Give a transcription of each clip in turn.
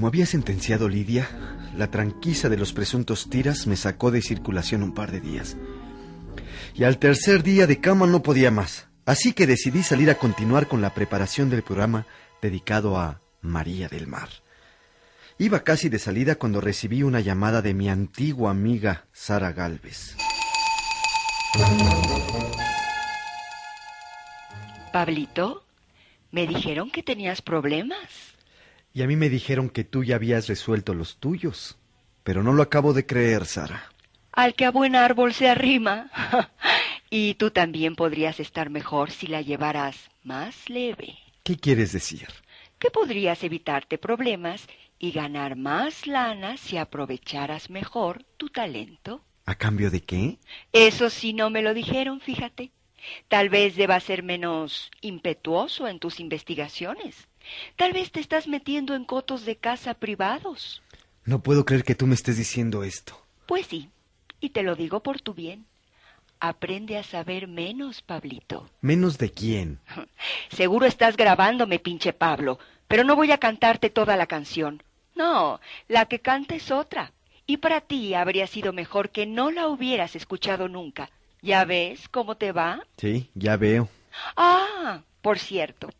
Como había sentenciado Lidia, la tranquisa de los presuntos tiras me sacó de circulación un par de días. Y al tercer día de cama no podía más, así que decidí salir a continuar con la preparación del programa dedicado a María del Mar. Iba casi de salida cuando recibí una llamada de mi antigua amiga Sara Galvez. Pablito, me dijeron que tenías problemas. Y a mí me dijeron que tú ya habías resuelto los tuyos. Pero no lo acabo de creer, Sara. Al que a buen árbol se arrima. y tú también podrías estar mejor si la llevaras más leve. ¿Qué quieres decir? Que podrías evitarte problemas y ganar más lana si aprovecharas mejor tu talento. ¿A cambio de qué? Eso sí no me lo dijeron, fíjate. Tal vez debas ser menos impetuoso en tus investigaciones. Tal vez te estás metiendo en cotos de casa privados. No puedo creer que tú me estés diciendo esto. Pues sí, y te lo digo por tu bien. Aprende a saber menos, Pablito. ¿Menos de quién? Seguro estás grabándome, pinche Pablo, pero no voy a cantarte toda la canción. No, la que canta es otra. Y para ti habría sido mejor que no la hubieras escuchado nunca. ¿Ya ves cómo te va? Sí, ya veo. Ah, por cierto,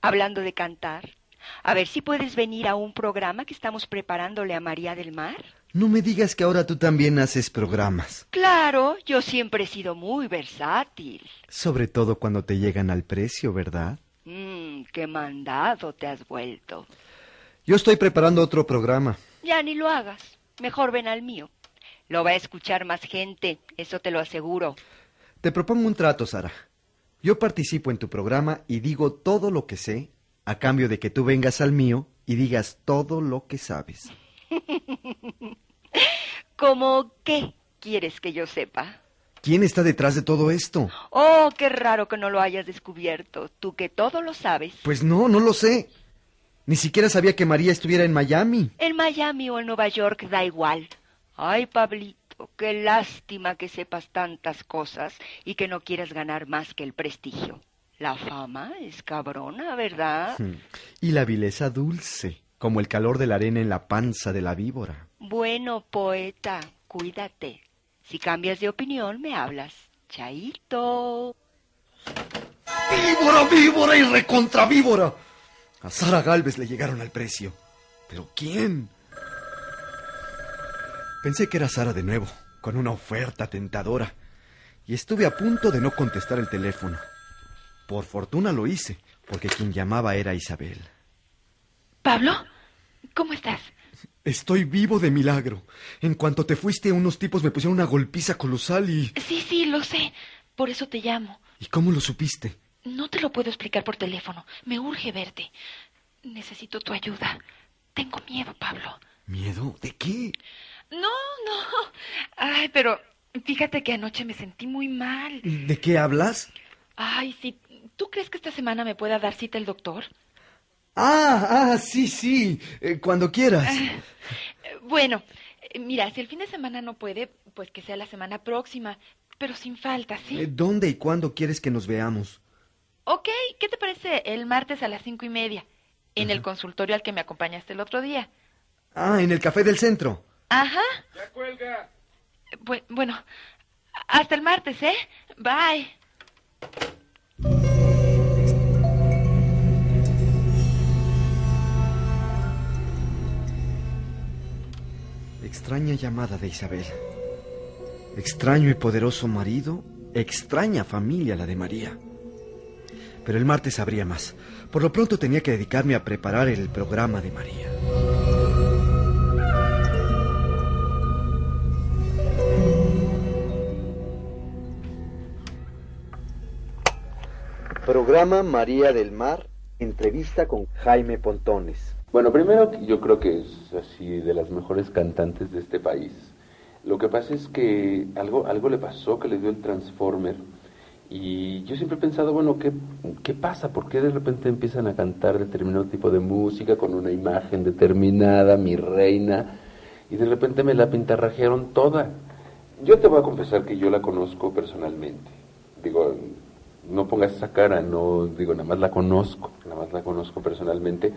hablando de cantar, a ver si puedes venir a un programa que estamos preparándole a María del Mar. No me digas que ahora tú también haces programas. Claro, yo siempre he sido muy versátil. Sobre todo cuando te llegan al precio, ¿verdad? Mmm, qué mandado te has vuelto. Yo estoy preparando otro programa. Ya ni lo hagas. Mejor ven al mío. Lo va a escuchar más gente, eso te lo aseguro. Te propongo un trato, Sara. Yo participo en tu programa y digo todo lo que sé, a cambio de que tú vengas al mío y digas todo lo que sabes. ¿Cómo qué quieres que yo sepa? ¿Quién está detrás de todo esto? Oh, qué raro que no lo hayas descubierto. Tú que todo lo sabes. Pues no, no lo sé. Ni siquiera sabía que María estuviera en Miami. En Miami o en Nueva York da igual. Ay, Pablito, qué lástima que sepas tantas cosas y que no quieras ganar más que el prestigio. La fama es cabrona, ¿verdad? Hmm. Y la vileza dulce, como el calor de la arena en la panza de la víbora. Bueno, poeta, cuídate. Si cambias de opinión, me hablas. Chaito. ¡Víbora, víbora y recontra víbora! A Sara Galvez le llegaron al precio. ¿Pero quién? Pensé que era Sara de nuevo, con una oferta tentadora, y estuve a punto de no contestar el teléfono. Por fortuna lo hice, porque quien llamaba era Isabel. Pablo, ¿cómo estás? Estoy vivo de milagro. En cuanto te fuiste, unos tipos me pusieron una golpiza colosal y... Sí, sí, lo sé. Por eso te llamo. ¿Y cómo lo supiste? No te lo puedo explicar por teléfono. Me urge verte. Necesito tu ayuda. Tengo miedo, Pablo. ¿Miedo? ¿De qué? No, no. Ay, pero fíjate que anoche me sentí muy mal. ¿De qué hablas? Ay, sí. ¿Tú crees que esta semana me pueda dar cita el doctor? Ah, ah, sí, sí. Eh, cuando quieras. Eh, Bueno, eh, mira, si el fin de semana no puede, pues que sea la semana próxima, pero sin falta, ¿sí? Eh, ¿Dónde y cuándo quieres que nos veamos? Ok, ¿qué te parece el martes a las cinco y media? En el consultorio al que me acompañaste el otro día. Ah, en el café del centro. Ajá. Ya cuelga. bueno, hasta el martes, ¿eh? Bye. Extraña llamada de Isabel. Extraño y poderoso marido, extraña familia la de María. Pero el martes habría más. Por lo pronto tenía que dedicarme a preparar el programa de María. Programa María del Mar, entrevista con Jaime Pontones. Bueno, primero yo creo que es así de las mejores cantantes de este país. Lo que pasa es que algo, algo le pasó que le dio el Transformer y yo siempre he pensado, bueno, ¿qué, ¿qué pasa? ¿Por qué de repente empiezan a cantar determinado tipo de música con una imagen determinada, mi reina, y de repente me la pintarrajearon toda? Yo te voy a confesar que yo la conozco personalmente. Digo, no pongas esa cara, no digo, nada más la conozco, nada más la conozco personalmente,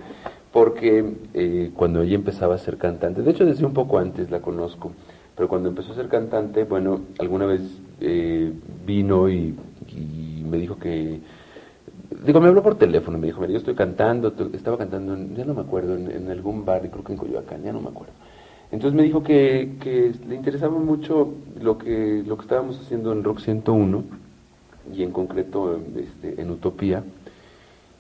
porque eh, cuando ella empezaba a ser cantante, de hecho desde un poco antes la conozco, pero cuando empezó a ser cantante, bueno, alguna vez eh, vino y, y, me dijo que, digo, me habló por teléfono, me dijo, mira, yo estoy cantando, estaba cantando, ya no me acuerdo, en, en, algún bar, creo que en Coyoacán, ya no me acuerdo. Entonces me dijo que, que le interesaba mucho lo que, lo que estábamos haciendo en Rock 101 y en concreto este, en Utopía,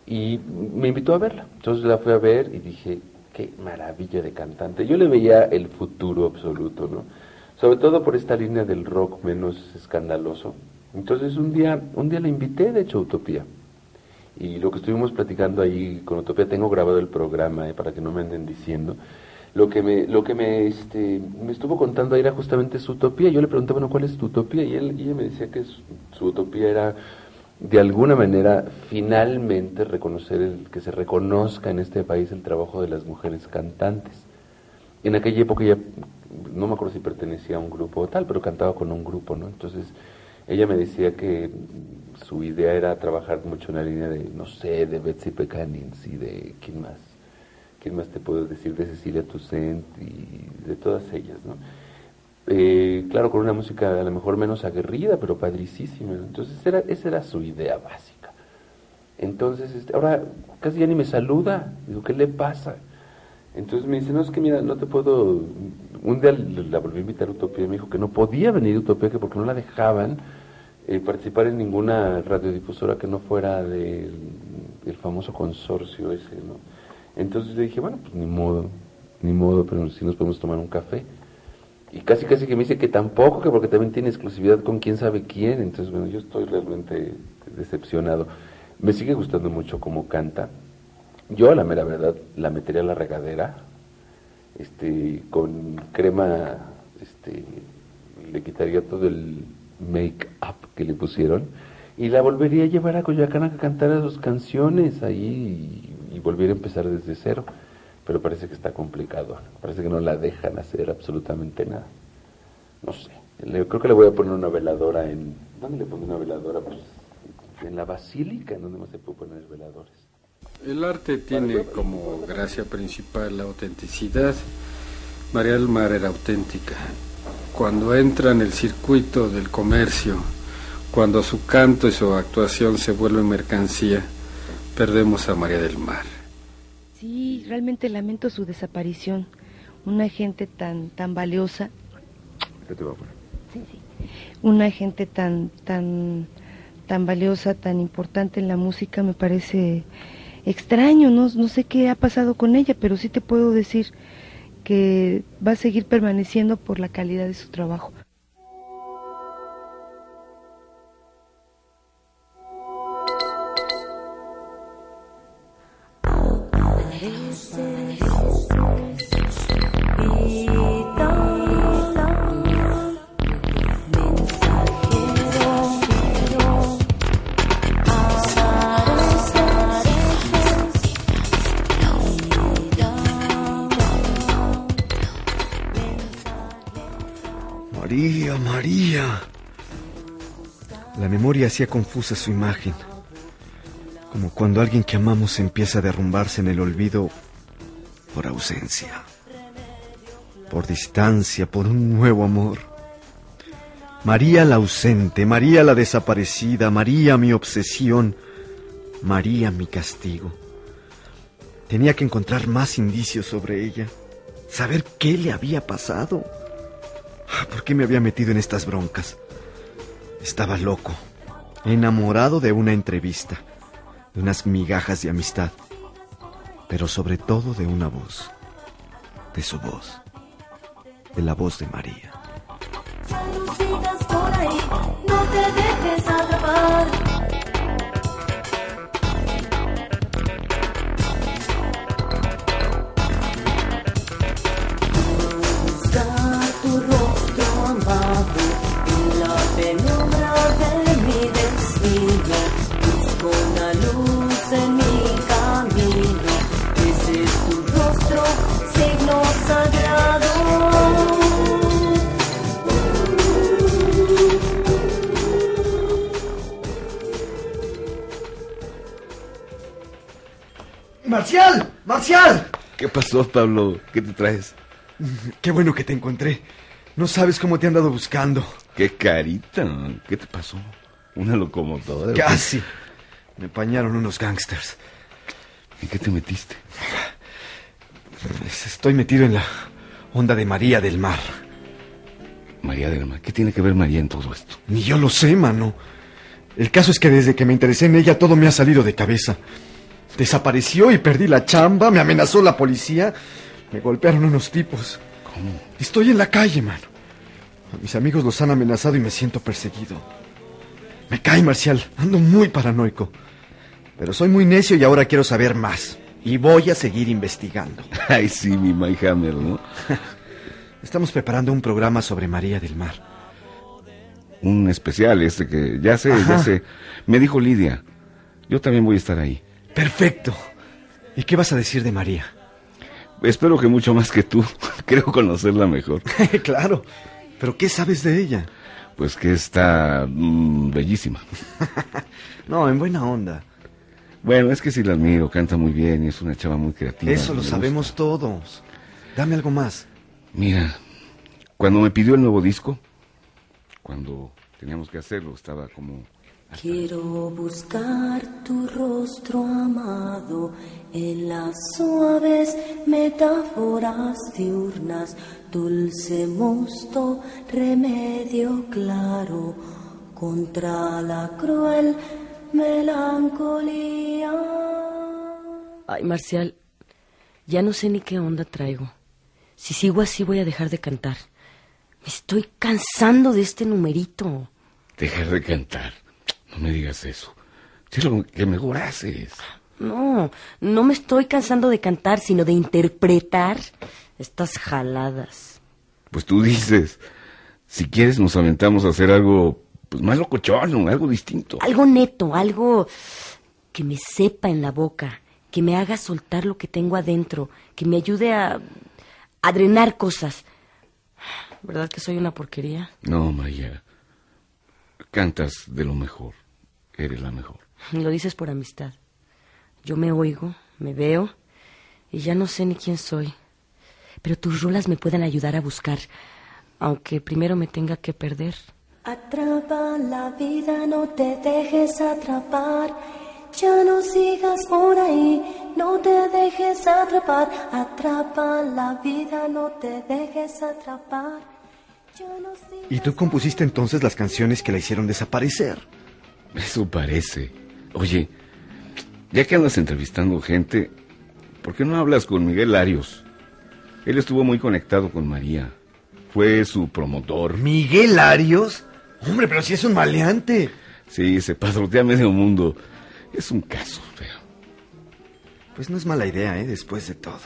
y me invitó a verla. Entonces la fui a ver y dije, qué maravilla de cantante. Yo le veía el futuro absoluto, ¿no? Sobre todo por esta línea del rock menos escandaloso. Entonces un día, un día la invité, de hecho, a Utopía. Y lo que estuvimos platicando ahí con Utopía, tengo grabado el programa, eh, para que no me anden diciendo, lo que me, lo que me, este, me estuvo contando ahí era justamente su utopía. Yo le pregunté, bueno, ¿cuál es tu utopía? Y, él, y ella me decía que su, utopía era, de alguna manera, finalmente reconocer, el, que se reconozca en este país el trabajo de las mujeres cantantes. En aquella época ella, no me acuerdo si pertenecía a un grupo o tal, pero cantaba con un grupo, ¿no? Entonces, ella me decía que su idea era trabajar mucho en la línea de, no sé, de Betsy Pecanins y de, ¿quién más? ¿Quién más te puedo decir? De Cecilia Toussaint y de todas ellas, ¿no? Eh, claro, con una música a lo mejor menos aguerrida, pero padricísima. Entonces, era, esa era su idea básica. Entonces, este, ahora casi ya ni me saluda. Digo, ¿qué le pasa? Entonces me dice, no, es que mira, no te puedo... Un día la volví a invitar a Utopía y me dijo que no podía venir a Utopía, que porque no la dejaban eh, participar en ninguna radiodifusora que no fuera del, famoso consorcio ese, ¿no? Entonces le dije, bueno, pues ni modo, ni modo, pero si nos podemos tomar un café. Y casi casi que me dice que tampoco, que porque también tiene exclusividad con quién sabe quién. Entonces, bueno, yo estoy realmente decepcionado. Me sigue gustando mucho cómo canta. Yo, a la mera verdad, la metería a la regadera, este, con crema, este, le quitaría todo el make-up que le pusieron y la volvería a llevar a Coyoacán a cantar sus canciones ahí y, y volviera a empezar desde cero. Pero parece que está complicado. Parece que no la dejan hacer absolutamente nada. No sé. Le, creo que le voy a poner una veladora en. ¿Dónde le pongo una veladora? Pues en la basílica, en donde más se puede poner veladores. El arte tiene como gracia principal la autenticidad. María del Mar era auténtica. Cuando entra en el circuito del comercio, cuando su canto y su actuación se vuelven mercancía, perdemos a María del Mar. Sí, realmente lamento su desaparición. Una gente tan tan valiosa. ¿Qué te va a poner? Sí, sí. Una gente tan tan tan valiosa, tan importante en la música, me parece extraño. No, no sé qué ha pasado con ella, pero sí te puedo decir que va a seguir permaneciendo por la calidad de su trabajo. Memoria hacía confusa su imagen, como cuando alguien que amamos empieza a derrumbarse en el olvido por ausencia, por distancia, por un nuevo amor. María la ausente, María la desaparecida, María mi obsesión, María mi castigo. Tenía que encontrar más indicios sobre ella, saber qué le había pasado. ¿Por qué me había metido en estas broncas? Estaba loco, enamorado de una entrevista. de unas migajas de amistad, pero sobre todo de una voz, de su voz, de la voz de María. No te dejes. ¡Marcial! ¡Marcial! ¿Qué pasó, Pablo? ¿Qué te traes? Qué bueno que te encontré. No sabes cómo te he andado buscando. ¡Qué carita! ¿Qué te pasó? ¿Una locomotora? Casi. Me empañaron unos gángsters. ¿En qué te metiste? Estoy metido en la onda de María del Mar. María del Mar. ¿Qué tiene que ver María en todo esto? Ni yo lo sé, mano. El caso es que desde que me interesé en ella todo me ha salido de cabeza. Desapareció y perdí la chamba, me amenazó la policía, me golpearon unos tipos. ¿Cómo? Estoy en la calle, mano. Mis amigos los han amenazado y me siento perseguido. Me cae, Marcial. Ando muy paranoico. Pero soy muy necio y ahora quiero saber más. Y voy a seguir investigando. Ay, sí, mi Hammer, ¿no? Estamos preparando un programa sobre María del Mar. Un especial este que ya sé, ya sé. Me dijo Lidia. Yo también voy a estar ahí. Perfecto. ¿Y qué vas a decir de María? Espero que mucho más que tú. Creo conocerla mejor. claro. ¿Pero qué sabes de ella? Pues que está mm, bellísima. No, en buena onda. Bueno, es que sí la admiro, canta muy bien y es una chava muy creativa. Eso lo gusta. sabemos todos. Dame algo más. Mira, cuando me pidió el nuevo disco, cuando teníamos que hacerlo, estaba como... Quiero buscar tu rostro amado en las suaves metáforas diurnas, dulce mosto, remedio claro contra la cruel melancolía. Ay, Marcial, ya no sé ni qué onda traigo. Si sigo así voy a dejar de cantar. Me estoy cansando de este numerito. Dejar de cantar. No me digas eso. Es lo que mejor haces. No, no me estoy cansando de cantar, sino de interpretar estas jaladas. Pues tú dices, si quieres nos aventamos a hacer algo pues más locochón, algo distinto. Algo neto, algo que me sepa en la boca, que me haga soltar lo que tengo adentro, que me ayude a, a drenar cosas. ¿Verdad que soy una porquería? No, María. Cantas de lo mejor. Eres la mejor. Lo dices por amistad. Yo me oigo, me veo y ya no sé ni quién soy. Pero tus rolas me pueden ayudar a buscar, aunque primero me tenga que perder. Atrapa la vida, no te dejes atrapar. Ya no sigas por ahí, no te dejes atrapar. Atrapa la vida, no te dejes atrapar. Ya no sigas ¿Y tú compusiste entonces las canciones que la hicieron desaparecer? Eso parece. Oye, ya que andas entrevistando gente, ¿por qué no hablas con Miguel Arios? Él estuvo muy conectado con María. Fue su promotor. ¿Miguel Arios? Hombre, pero si es un maleante. Sí, se padrotea medio mundo. Es un caso feo. Pues no es mala idea, ¿eh? Después de todo.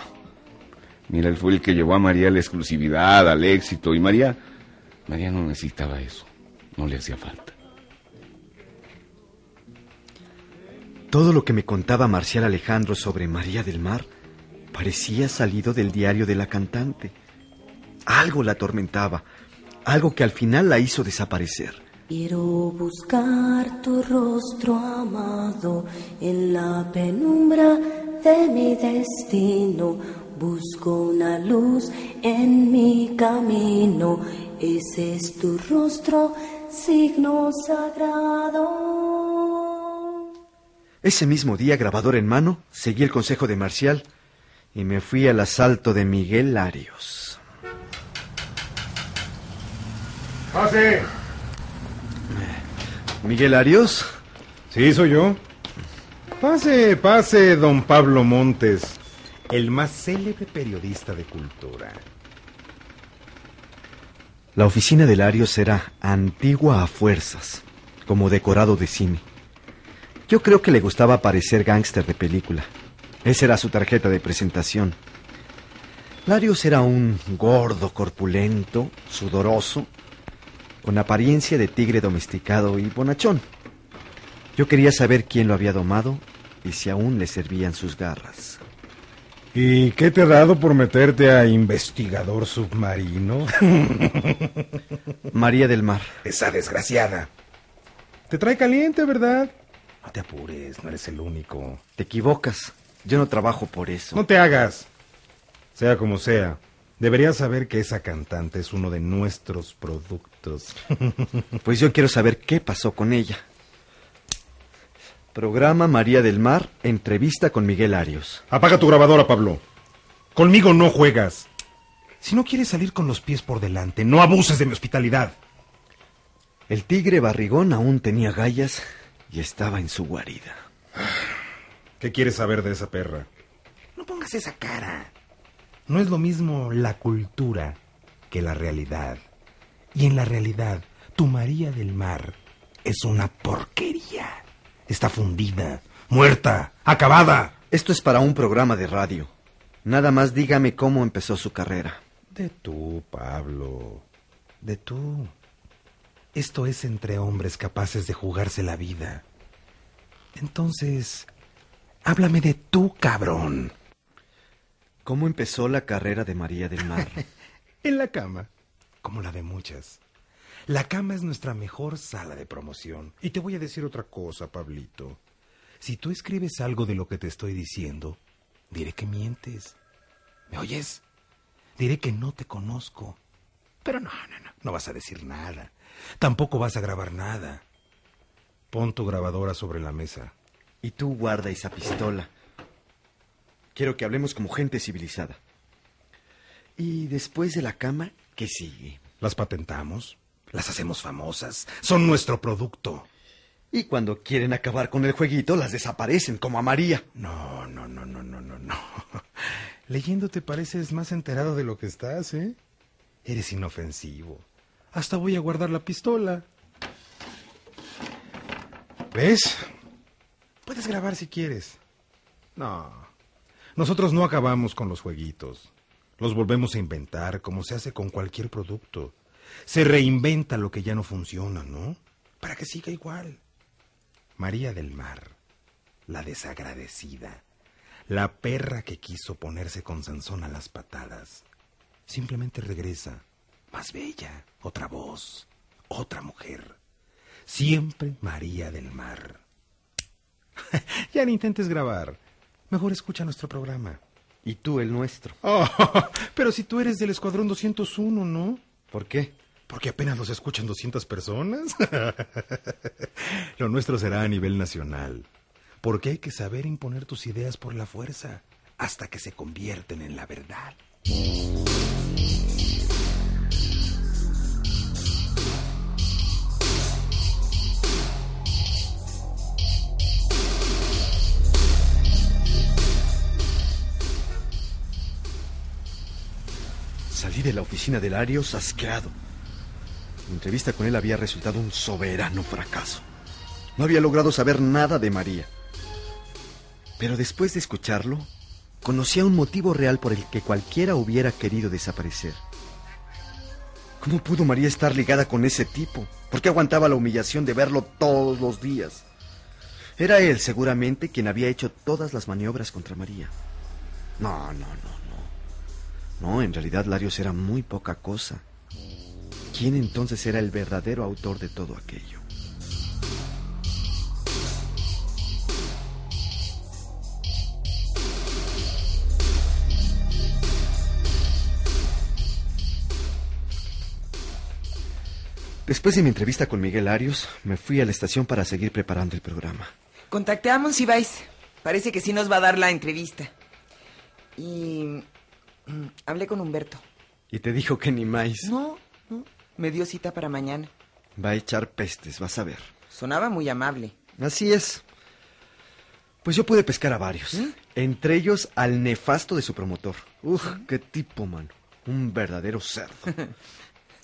Mira, él fue el que llevó a María a la exclusividad, al éxito. Y María, María no necesitaba eso. No le hacía falta. Todo lo que me contaba Marcial Alejandro sobre María del Mar parecía salido del diario de la cantante. Algo la atormentaba, algo que al final la hizo desaparecer. Quiero buscar tu rostro amado en la penumbra de mi destino. Busco una luz en mi camino. Ese es tu rostro, signo sagrado. Ese mismo día, grabador en mano, seguí el consejo de Marcial y me fui al asalto de Miguel Arios. ¡Pase! ¿Miguel Arios? Sí, soy yo. Pase, pase, don Pablo Montes, el más célebre periodista de cultura. La oficina de Larios era antigua a fuerzas, como decorado de cine. Yo creo que le gustaba parecer gángster de película. Esa era su tarjeta de presentación. Larios era un gordo corpulento, sudoroso, con apariencia de tigre domesticado y bonachón. Yo quería saber quién lo había domado y si aún le servían sus garras. ¿Y qué te ha dado por meterte a investigador submarino? María del Mar. Esa desgraciada. Te trae caliente, ¿verdad? No te apures, no eres el único. Te equivocas. Yo no trabajo por eso. No te hagas. Sea como sea, deberías saber que esa cantante es uno de nuestros productos. Pues yo quiero saber qué pasó con ella. Programa María del Mar, entrevista con Miguel Arios. Apaga tu grabadora, Pablo. Conmigo no juegas. Si no quieres salir con los pies por delante, no abuses de mi hospitalidad. El tigre barrigón aún tenía gallas y estaba en su guarida. ¿Qué quieres saber de esa perra? No pongas esa cara. No es lo mismo la cultura que la realidad. Y en la realidad, tu María del Mar es una porquería. Está fundida, muerta, acabada. Esto es para un programa de radio. Nada más dígame cómo empezó su carrera. De tú, Pablo. De tú. Esto es entre hombres capaces de jugarse la vida. Entonces, háblame de tú, cabrón. ¿Cómo empezó la carrera de María del Mar? en la cama, como la de muchas. La cama es nuestra mejor sala de promoción. Y te voy a decir otra cosa, Pablito. Si tú escribes algo de lo que te estoy diciendo, diré que mientes. ¿Me oyes? Diré que no te conozco. Pero no, no, no, no vas a decir nada. Tampoco vas a grabar nada. Pon tu grabadora sobre la mesa. Y tú guarda esa pistola. Quiero que hablemos como gente civilizada. Y después de la cama, ¿qué sigue? Las patentamos. Las hacemos famosas. Son nuestro producto. Y cuando quieren acabar con el jueguito, las desaparecen, como a María. No, no, no, no, no, no, no. Leyéndote pareces más enterado de lo que estás, ¿eh? Eres inofensivo. Hasta voy a guardar la pistola. ¿Ves? Puedes grabar si quieres. No. Nosotros no acabamos con los jueguitos. Los volvemos a inventar como se hace con cualquier producto. Se reinventa lo que ya no funciona, ¿no? Para que siga igual. María del Mar, la desagradecida, la perra que quiso ponerse con Sansón a las patadas, simplemente regresa, más bella, otra voz, otra mujer. Siempre María del Mar. ya no intentes grabar. Mejor escucha nuestro programa. Y tú el nuestro. Oh, pero si tú eres del Escuadrón 201, ¿no? ¿Por qué? Porque apenas los escuchan 200 personas. Lo nuestro será a nivel nacional. Porque hay que saber imponer tus ideas por la fuerza hasta que se convierten en la verdad. De la oficina de Larios asqueado. Mi entrevista con él había resultado un soberano fracaso. No había logrado saber nada de María. Pero después de escucharlo, conocía un motivo real por el que cualquiera hubiera querido desaparecer. ¿Cómo pudo María estar ligada con ese tipo? ¿Por qué aguantaba la humillación de verlo todos los días? Era él seguramente quien había hecho todas las maniobras contra María. No, no, no, no. En realidad Larios era muy poca cosa. ¿Quién entonces era el verdadero autor de todo aquello? Después de mi entrevista con Miguel Arios, me fui a la estación para seguir preparando el programa. Contacté a Monsiváis. Parece que sí nos va a dar la entrevista. Y hablé con Humberto. ¿Y te dijo que ni más? No, no. Me dio cita para mañana. Va a echar pestes, vas a ver. Sonaba muy amable. Así es. Pues yo pude pescar a varios. Entre ellos al nefasto de su promotor. Uf, qué tipo, mano. Un verdadero cerdo.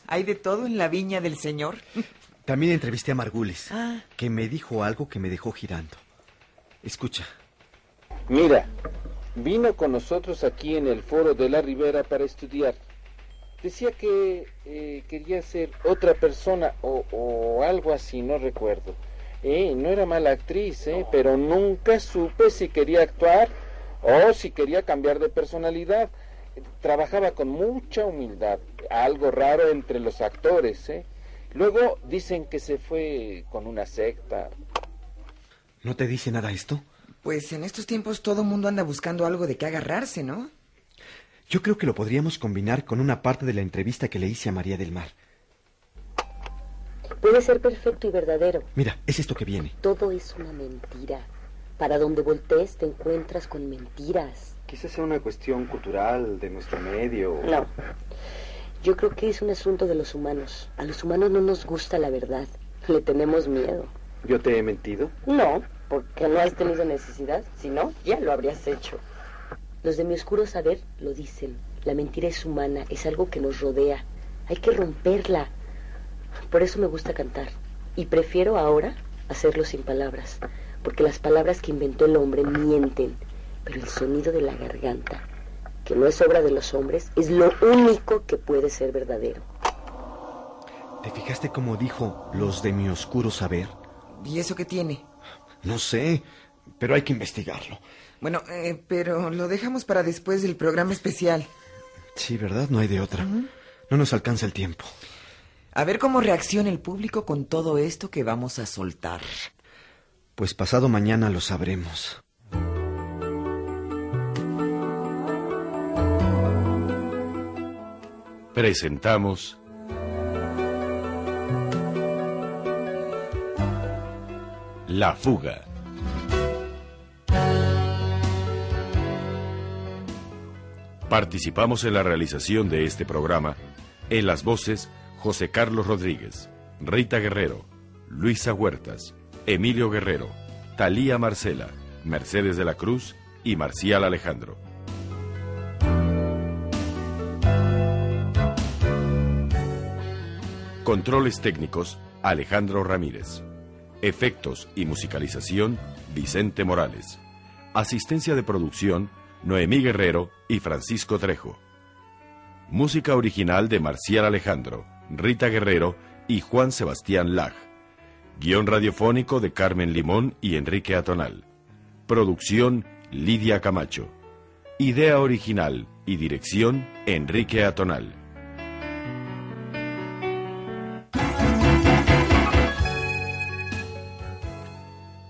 ¿Hay de todo en la viña del señor? También entrevisté a Margulis, Ah. que me dijo algo que me dejó girando. Escucha. Mira, vino con nosotros aquí en el foro de la Ribera para estudiar. Decía que eh, quería ser otra persona o, o algo así, no recuerdo. Eh, no era mala actriz, eh, pero nunca supe si quería actuar o si quería cambiar de personalidad. Trabajaba con mucha humildad, algo raro entre los actores. Eh. Luego dicen que se fue con una secta. ¿No te dice nada esto? Pues en estos tiempos todo mundo anda buscando algo de qué agarrarse, ¿no? Yo creo que lo podríamos combinar con una parte de la entrevista que le hice a María del Mar. Puede ser perfecto y verdadero. Mira, es esto que viene. Todo es una mentira. Para donde voltees te encuentras con mentiras. Quizás sea una cuestión cultural de nuestro medio. No. Yo creo que es un asunto de los humanos. A los humanos no nos gusta la verdad. Le tenemos miedo. ¿Yo te he mentido? No, porque no has tenido necesidad. Si no, ya lo habrías hecho. Los de mi oscuro saber lo dicen. La mentira es humana, es algo que nos rodea. Hay que romperla. Por eso me gusta cantar. Y prefiero ahora hacerlo sin palabras. Porque las palabras que inventó el hombre mienten. Pero el sonido de la garganta, que no es obra de los hombres, es lo único que puede ser verdadero. ¿Te fijaste cómo dijo los de mi oscuro saber? ¿Y eso qué tiene? No sé, pero hay que investigarlo. Bueno, eh, pero lo dejamos para después del programa especial. Sí, ¿verdad? No hay de otra. No nos alcanza el tiempo. A ver cómo reacciona el público con todo esto que vamos a soltar. Pues pasado mañana lo sabremos. Presentamos La fuga. Participamos en la realización de este programa en las voces José Carlos Rodríguez, Rita Guerrero, Luisa Huertas, Emilio Guerrero, Talía Marcela, Mercedes de la Cruz y Marcial Alejandro. Controles técnicos, Alejandro Ramírez. Efectos y musicalización, Vicente Morales. Asistencia de producción, Noemí Guerrero y Francisco Trejo. Música original de Marcial Alejandro, Rita Guerrero y Juan Sebastián Lag. Guión radiofónico de Carmen Limón y Enrique Atonal. Producción Lidia Camacho. Idea original y dirección Enrique Atonal.